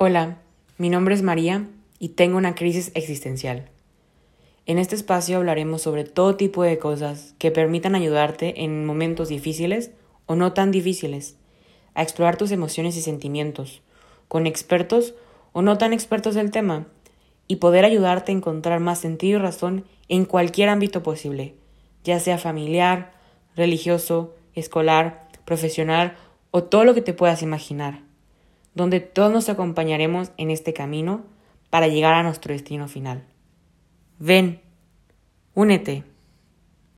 Hola, mi nombre es María y tengo una crisis existencial. En este espacio hablaremos sobre todo tipo de cosas que permitan ayudarte en momentos difíciles o no tan difíciles, a explorar tus emociones y sentimientos, con expertos o no tan expertos del tema, y poder ayudarte a encontrar más sentido y razón en cualquier ámbito posible, ya sea familiar, religioso, escolar, profesional o todo lo que te puedas imaginar donde todos nos acompañaremos en este camino para llegar a nuestro destino final. Ven, únete.